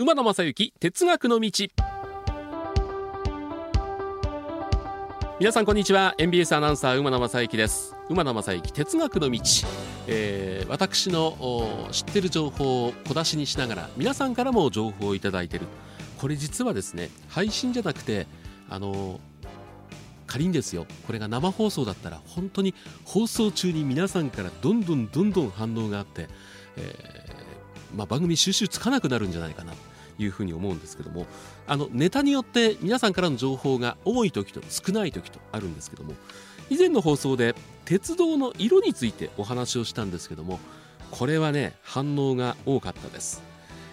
馬野正幸哲学の道。皆さんこんにちは。NBS アナウンサー馬野正幸です。馬野正幸哲学の道、えー、私の知ってる情報を小出しにしながら皆さんからも情報をいただいている。これ実はですね配信じゃなくてあの仮にですよ。これが生放送だったら本当に放送中に皆さんからどんどんどんどん反応があって、えー、まあ、番組収集つかなくなるんじゃないかな。いうふうに思うんですけどもあのネタによって皆さんからの情報が多い時と少ない時とあるんですけども以前の放送で鉄道の色についてお話をしたんですけどもこれはね反応が多かったです、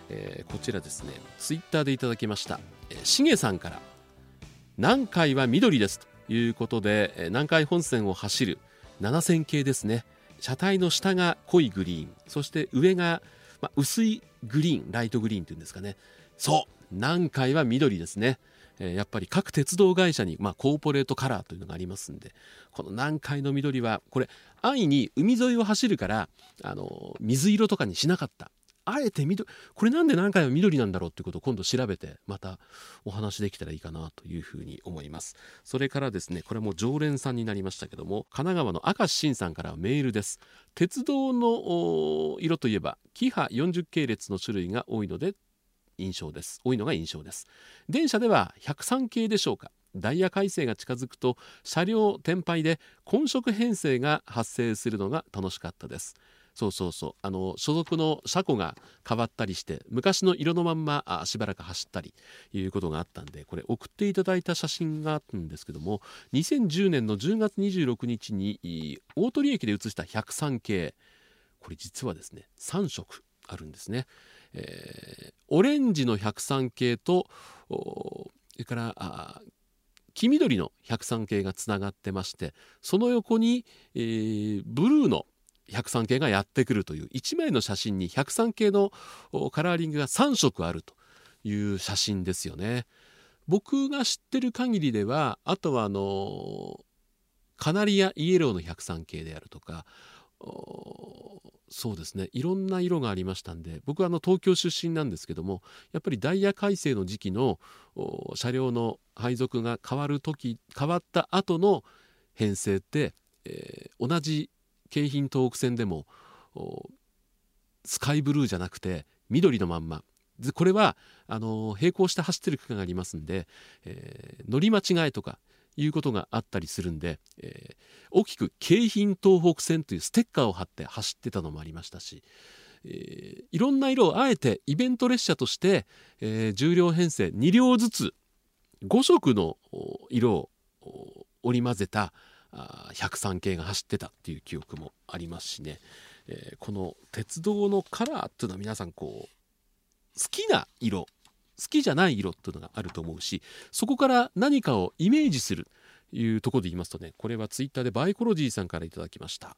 えー、こちらですね。ツイッターでいただきました。しげさんから南海は緑ですということで南海本線を走る7000系ですね。車体の下が濃いグリーン。そして上が、まあ薄いグリーンライトグリーンっていうんですかね。そう南海は緑ですね、えー、やっぱり各鉄道会社に、まあ、コーポレートカラーというのがありますんでこの南海の緑はこれ安易に海沿いを走るからあの水色とかにしなかった。あえて緑これなんで南海は緑なんだろうっていうことを今度調べてまたお話できたらいいかなというふうに思います。それからですねこれも常連さんになりましたけども神奈川の明石慎さんからメールです。鉄道の色といえばキハ40系列の種類が多いので印象です。多いのが印象です。電車では103系でしょうか。ダイヤ改正が近づくと車両転廃で混色編成が発生するのが楽しかったです。そうそうそうあの所属の車庫が変わったりして昔の色のまんまあしばらく走ったりいうことがあったんでこれ送っていただいた写真があるんですけども2010年の10月26日に大鳥駅で写した103系これ実はですね3色あるんですね。えー、オレンジの103系とそれからあ黄緑の103系がつながってましてその横に、えー、ブルーの103系がやってくるという1枚の写真に103系のカラーリングが3色あるという写真ですよね。僕が知ってる限りではあとはあのカナリアイエローの103系であるとかそうですねいろんな色がありましたんで僕はあの東京出身なんですけどもやっぱりダイヤ改正の時期の車両の配属が変わる時変わった後の編成って、えー、同じ京浜東北線でもスカイブルーじゃなくて緑のまんま。これはあの並行して走ってる区間がありますんで、えー、乗り間違いとかいうことがあったりするんで、えー、大きく京浜東北線というステッカーを貼って走ってたのもありましたし、えー、いろんな色をあえてイベント列車として、えー、重量編成2両ずつ5色の色を織り交ぜたあ103系が走ってたっていう記憶もありますしね、えー、この鉄道のカラーっていうのは皆さんこう好きな色好きじゃない色っていうのがあると思うしそこから何かをイメージするいうところで言いますとねこれはツイッターでバイコロジーさんからいただきました、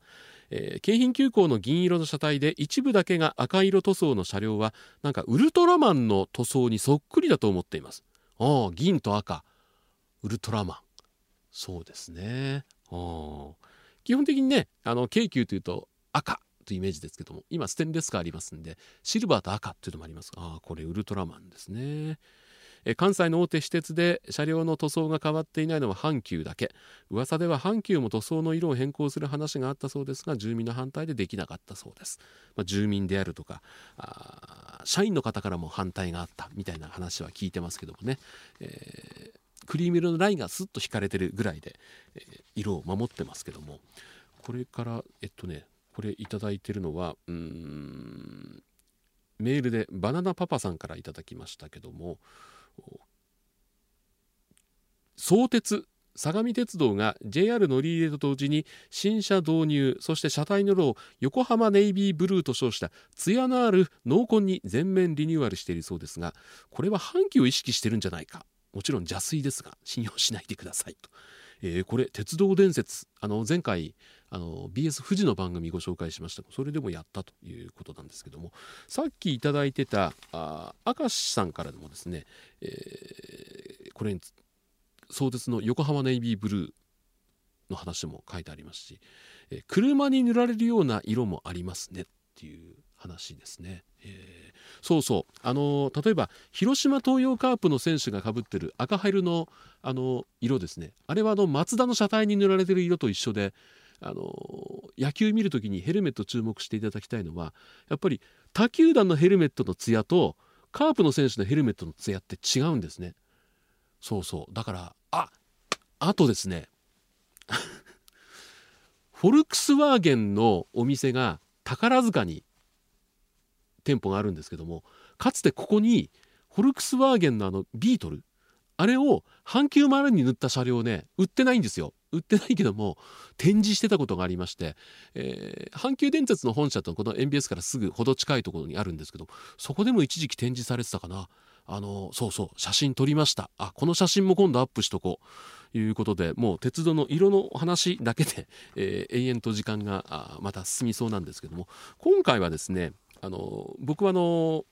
えー、京浜急行の銀色の車体で一部だけが赤色塗装の車両はなんかウルトラマンの塗装にそっくりだと思っています。ああ銀と赤。ウルトラマン。そうですね。基本的にねあの京急というと赤というイメージですけども今ステンレスカーありますんでシルバーと赤っていうのもあります。ああこれウルトラマンですね。え関西の大手私鉄で車両の塗装が変わっていないのは阪急だけ。噂では阪急も塗装の色を変更する話があったそうですが住民の反対でできなかったそうです、まあ、住民であるとかあ社員の方からも反対があったみたいな話は聞いてますけどもね、えークリーム色のラインがスッと引かれてるぐらいで、え、色を守ってますけども。これからえっとねこれいいてるのはうーんメールでバナナパパさんからいただきましたけども相鉄相模鉄道が JR 乗り入れと同時に新車導入そして車体の色を横浜ネイビーブルーと称した艶のある濃紺に全面リニューアルしているそうですがこれは阪急を意識してるんじゃないか。もちろん邪推ですが信用しないでくださいと、えー、これ鉄道伝説。あの前回あの BS 富士の番組ご紹介しました。それでもやったということなんですけども。さっき頂いてたあ明石さんからでもですね、えー、これに相鉄の横浜ネイビーブルーの話も書いてありますし、えー、車に塗られるような色もありますねっていう話ですね。えー、そうそう。あの例えば広島東洋カープの選手がかぶってる赤ハイルのあの色ですね。あれはあのマツダの車体に塗られてる色と一緒であの野球見る時にヘルメット注目していただきたいのはやっぱり他球団のヘルメットの艶とカープの選手のヘルメットの艶って違うんですね。そうそう。だからああとですね。フォルクスワーゲンのお店が宝塚に店舗があるんですけどもかつてここにフォルクスワーゲンのあのビートルあれを阪急マルーンに塗った車両ね売ってないんですよ。売ってないけども展示してたことがありまして、えー、阪急電鉄の本社とこの MBS からすぐほど近いところにあるんですけどそこでも一時期展示されてたかな。あのそうそう写真撮りました。あこの写真も今度アップしとこう。いうことでもう鉄道の色の話だけで、えー、永遠と時間がまた進みそうなんですけども今回はですねあの僕はあの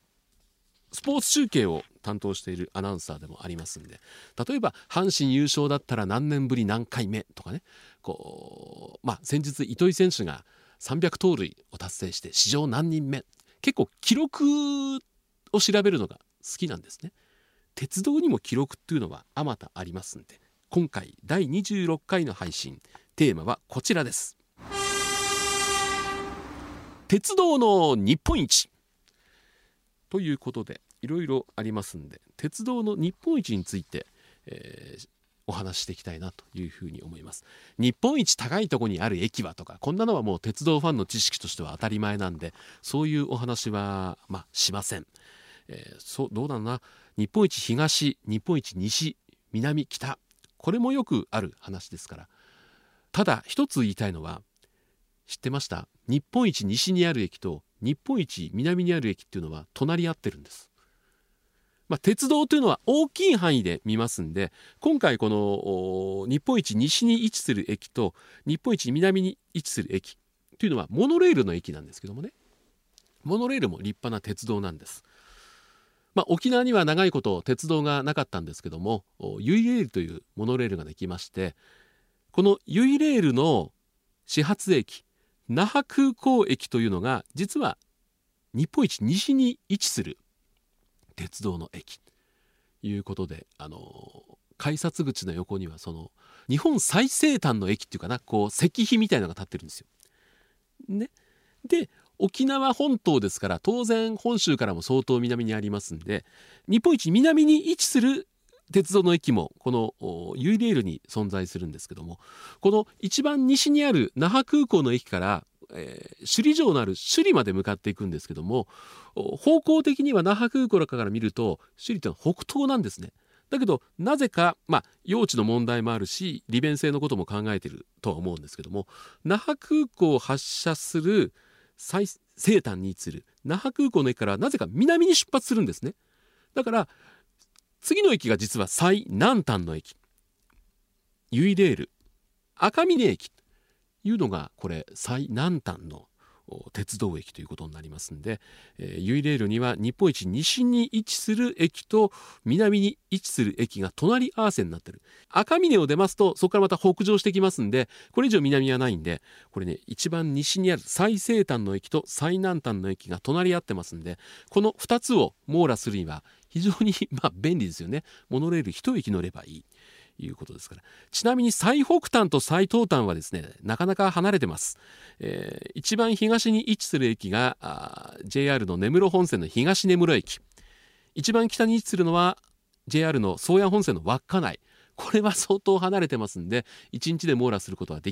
スポーツ中継を担当しているアナウンサーでもありますんで例えば阪神優勝だったら何年ぶり何回目とかねこう、まあ、先日糸井選手が300盗塁を達成して史上何人目結構記録を調べるのが好きなんですね。鉄道にも記録っていうのはあまたありますんで今回第26回の配信テーマはこちらです。鉄道の日本一。ということでいろいろありますんで鉄道の日本一について、えー、お話していきたいなというふうに思います。日本一高いとこにある駅はとかこんなのはもう鉄道ファンの知識としては当たり前なんでそういうお話はまあしません、えー、そうどうだな。日本一東日本一西南北。これもよくある話ですから。ただ一つ言いたいのは知ってました？日本一西にある駅と日本一南にある駅っていうのは隣り合ってるんです。まあ、鉄道というのは大きい範囲で見ますんで今回この日本一西に位置する駅と日本一南に位置する駅というのはモノレールの駅なんですけどもねモノレールも立派な鉄道なんです。まあ、沖縄には長いこと鉄道がなかったんですけどもユイレールというモノレールができましてこのユイレールの始発駅那覇空港駅というのが実は日本一西に位置する鉄道の駅ということであの改札口の横にはその日本最西端の駅っていうかなこう石碑みたいなのが立ってるんですよ。ね、で沖縄本島ですから当然本州からも相当南にありますんで日本一南に位置する鉄道の駅もこのユイレールに存在するんですけどもこの一番西にある那覇空港の駅から、えー、首里城のある首里まで向かっていくんですけども方向的には那覇空港から見ると首里というのは北東なんですね。だけどなぜか、まあ、用地の問題もあるし利便性のことも考えているとは思うんですけども那覇空港を発車する最西端に位置する那覇空港の駅からなぜか南に出発するんですね。だから次の駅が実は最南端の駅。ユイレール。赤峰駅。というのがこれ最南端の鉄道駅ということになりますんで、えー、ユイレールには日本一西に位置する駅と南に位置する駅が隣り合わせになってる。赤峰を出ますとそこからまた北上してきますんでこれ以上南はないんでこれね一番西にある最西端の駅と最南端の駅が隣り合ってますんでこの2つを網羅するには非常に ま便利ですよね。モノレール1駅乗ればいい。いうことですから。ちなみに最北端と最東端はですねなかなか離れてます、えー、一番東に位置する駅が JR の根室本線の東根室駅。一番北に位置するのは JR の宗谷本線の稚内。これは相当離れてますんで1日で網羅することはでき